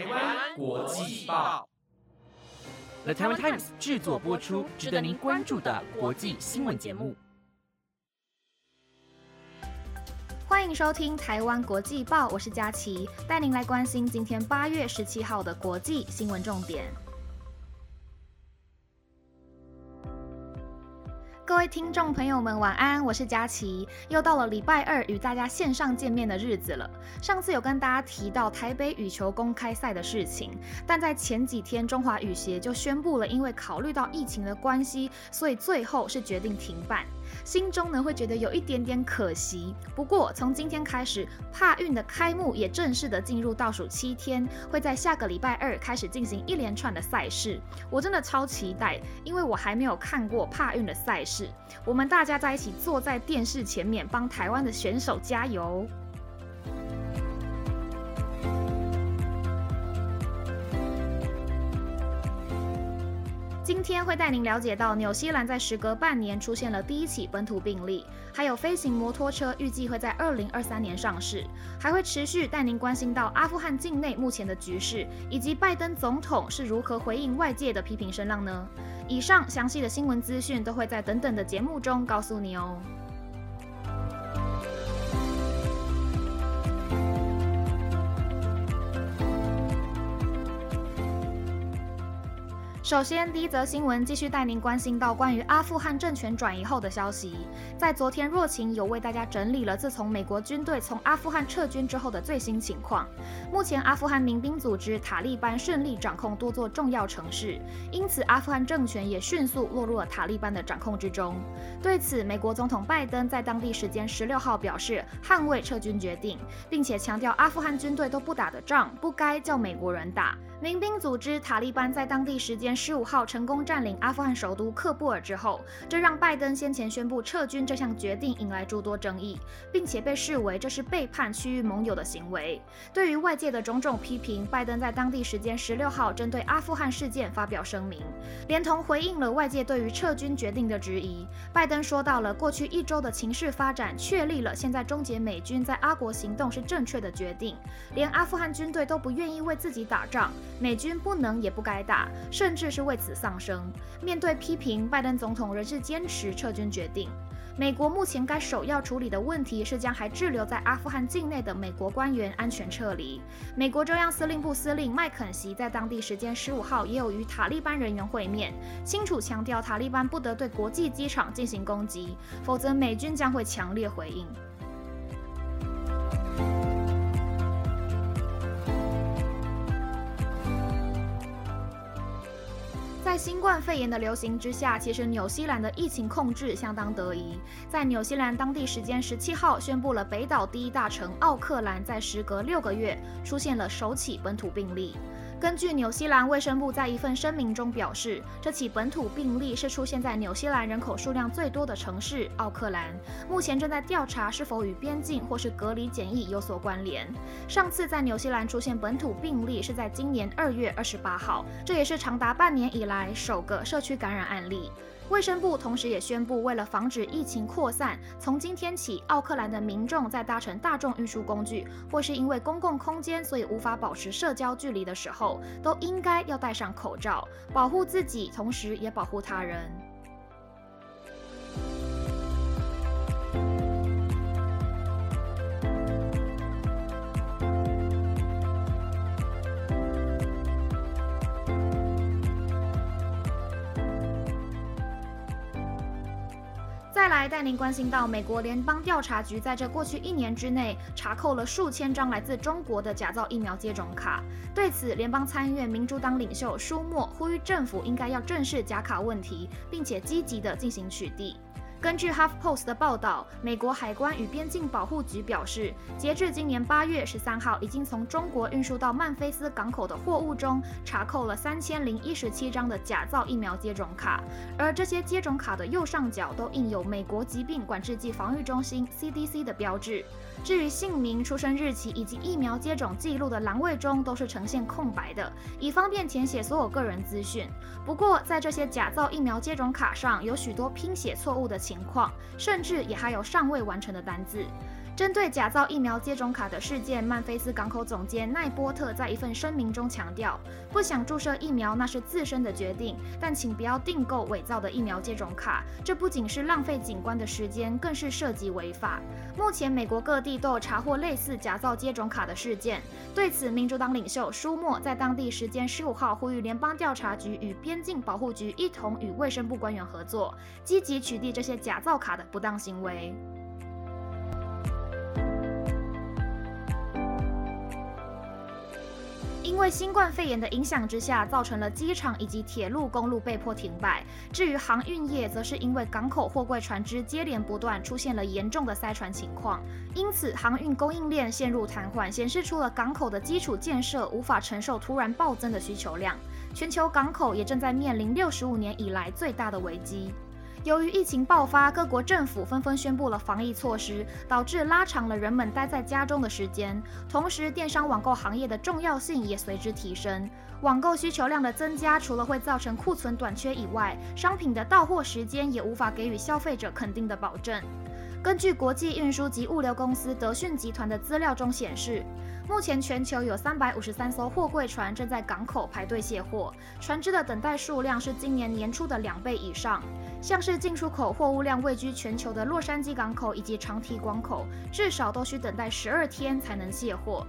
台湾国际报，The Taiwan Times 制作播出，值得您关注的国际新闻节目。欢迎收听台湾国际报，我是佳琪，带您来关心今天八月十七号的国际新闻重点。各位听众朋友们，晚安！我是佳琪，又到了礼拜二与大家线上见面的日子了。上次有跟大家提到台北羽球公开赛的事情，但在前几天，中华羽协就宣布了，因为考虑到疫情的关系，所以最后是决定停办。心中呢会觉得有一点点可惜。不过从今天开始，帕运的开幕也正式的进入倒数七天，会在下个礼拜二开始进行一连串的赛事。我真的超期待，因为我还没有看过帕运的赛事。我们大家在一起坐在电视前面，帮台湾的选手加油。今天会带您了解到，纽西兰在时隔半年出现了第一起本土病例，还有飞行摩托车预计会在二零二三年上市，还会持续带您关心到阿富汗境内目前的局势，以及拜登总统是如何回应外界的批评声浪呢？以上详细的新闻资讯都会在等等的节目中告诉你哦。首先，第一则新闻继续带您关心到关于阿富汗政权转移后的消息。在昨天，若晴有为大家整理了自从美国军队从阿富汗撤军之后的最新情况。目前，阿富汗民兵组织塔利班顺利掌控多座重要城市，因此阿富汗政权也迅速落入了塔利班的掌控之中。对此，美国总统拜登在当地时间十六号表示，捍卫撤军决定，并且强调阿富汗军队都不打的仗，不该叫美国人打。民兵组织塔利班在当地时间十五号成功占领阿富汗首都喀布尔之后，这让拜登先前宣布撤军这项决定引来诸多争议，并且被视为这是背叛区域盟友的行为。对于外界的种种批评，拜登在当地时间十六号针对阿富汗事件发表声明，连同回应了外界对于撤军决定的质疑。拜登说到了过去一周的情势发展，确立了现在终结美军在阿国行动是正确的决定，连阿富汗军队都不愿意为自己打仗。美军不能也不该打，甚至是为此丧生。面对批评，拜登总统仍是坚持撤军决定。美国目前该首要处理的问题是将还滞留在阿富汗境内的美国官员安全撤离。美国中央司令部司令麦肯锡在当地时间十五号也有与塔利班人员会面，清楚强调塔利班不得对国际机场进行攻击，否则美军将会强烈回应。在新冠肺炎的流行之下，其实纽西兰的疫情控制相当得宜。在纽西兰当地时间十七号，宣布了北岛第一大城奥克兰在时隔六个月出现了首起本土病例。根据纽西兰卫生部在一份声明中表示，这起本土病例是出现在纽西兰人口数量最多的城市奥克兰，目前正在调查是否与边境或是隔离检疫有所关联。上次在纽西兰出现本土病例是在今年二月二十八号，这也是长达半年以来首个社区感染案例。卫生部同时也宣布，为了防止疫情扩散，从今天起，奥克兰的民众在搭乘大众运输工具，或是因为公共空间所以无法保持社交距离的时候，都应该要戴上口罩，保护自己，同时也保护他人。再来带您关心到，美国联邦调查局在这过去一年之内查扣了数千张来自中国的假造疫苗接种卡。对此，联邦参议院民主党领袖舒默呼吁政府应该要正视假卡问题，并且积极的进行取缔。根据 HuffPost 的报道，美国海关与边境保护局表示，截至今年八月十三号，已经从中国运输到曼菲斯港口的货物中查扣了三千零一十七张的假造疫苗接种卡，而这些接种卡的右上角都印有美国疾病管制剂防御中心 CDC 的标志。至于姓名、出生日期以及疫苗接种记录的栏位中都是呈现空白的，以方便填写所有个人资讯。不过，在这些假造疫苗接种卡上有许多拼写错误的情况，甚至也还有尚未完成的单子。针对假造疫苗接种卡的事件，曼菲斯港口总监奈波特在一份声明中强调，不想注射疫苗那是自身的决定，但请不要订购伪造的疫苗接种卡，这不仅是浪费警官的时间，更是涉及违法。目前美国各地都有查获类似假造接种卡的事件，对此，民主党领袖舒默在当地时间十五号呼吁联邦调查局与边境保护局一同与卫生部官员合作，积极取缔这些假造卡的不当行为。为新冠肺炎的影响之下，造成了机场以及铁路、公路被迫停摆。至于航运业，则是因为港口货柜船只接连不断出现了严重的塞船情况，因此航运供应链陷入瘫痪，显示出了港口的基础建设无法承受突然暴增的需求量。全球港口也正在面临六十五年以来最大的危机。由于疫情爆发，各国政府纷纷宣布了防疫措施，导致拉长了人们待在家中的时间。同时，电商网购行业的重要性也随之提升。网购需求量的增加，除了会造成库存短缺以外，商品的到货时间也无法给予消费者肯定的保证。根据国际运输及物流公司德讯集团的资料中显示，目前全球有三百五十三艘货柜船正在港口排队卸货，船只的等待数量是今年年初的两倍以上。像是进出口货物量位居全球的洛杉矶港口以及长堤港口，至少都需等待十二天才能卸货。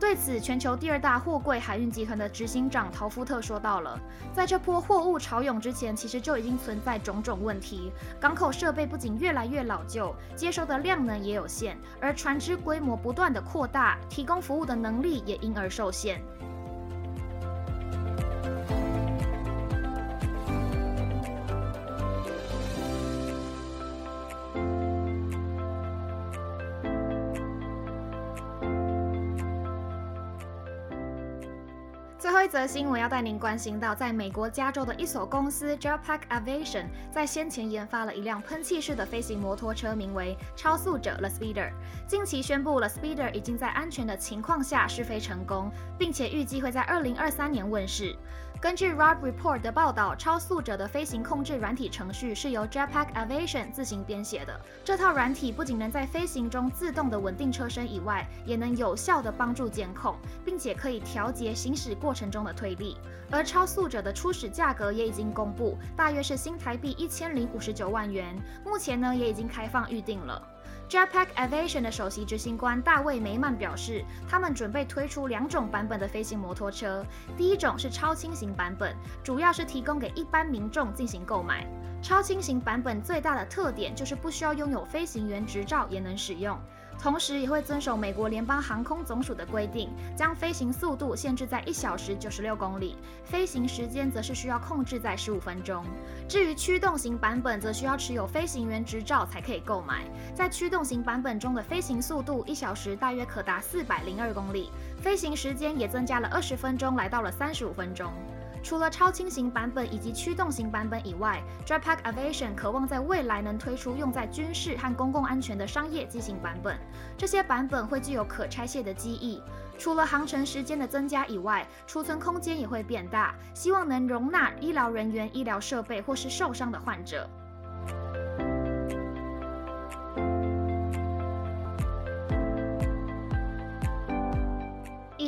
对此，全球第二大货柜海运集团的执行长陶夫特说到了，在这波货物潮涌之前，其实就已经存在种种问题。港口设备不仅越来越老旧，接收的量能也有限，而船只规模不断的扩大，提供服务的能力也因而受限。最后一则新闻要带您关心到，在美国加州的一所公司 Jetpack Aviation 在先前研发了一辆喷气式的飞行摩托车，名为超速者 The Speeder。近期宣布了 Speeder 已经在安全的情况下试飞成功，并且预计会在二零二三年问世。根据 Rob Report 的报道，超速者的飞行控制软体程序是由 Jetpack Aviation 自行编写的。这套软体不仅能在飞行中自动的稳定车身以外，也能有效的帮助监控，并且可以调节行驶过过程中的推力。而超速者的初始价格也已经公布，大约是新台币一千零五十九万元。目前呢，也已经开放预定了。Jetpack Aviation 的首席执行官大卫梅曼表示，他们准备推出两种版本的飞行摩托车。第一种是超轻型版本，主要是提供给一般民众进行购买。超轻型版本最大的特点就是不需要拥有飞行员执照也能使用。同时也会遵守美国联邦航空总署的规定，将飞行速度限制在一小时九十六公里，飞行时间则是需要控制在十五分钟。至于驱动型版本，则需要持有飞行员执照才可以购买。在驱动型版本中的飞行速度一小时大约可达四百零二公里，飞行时间也增加了二十分钟，来到了三十五分钟。除了超轻型版本以及驱动型版本以外 d r y p a c k Aviation 渴望在未来能推出用在军事和公共安全的商业机型版本。这些版本会具有可拆卸的机翼，除了航程时间的增加以外，储存空间也会变大，希望能容纳医疗人员、医疗设备或是受伤的患者。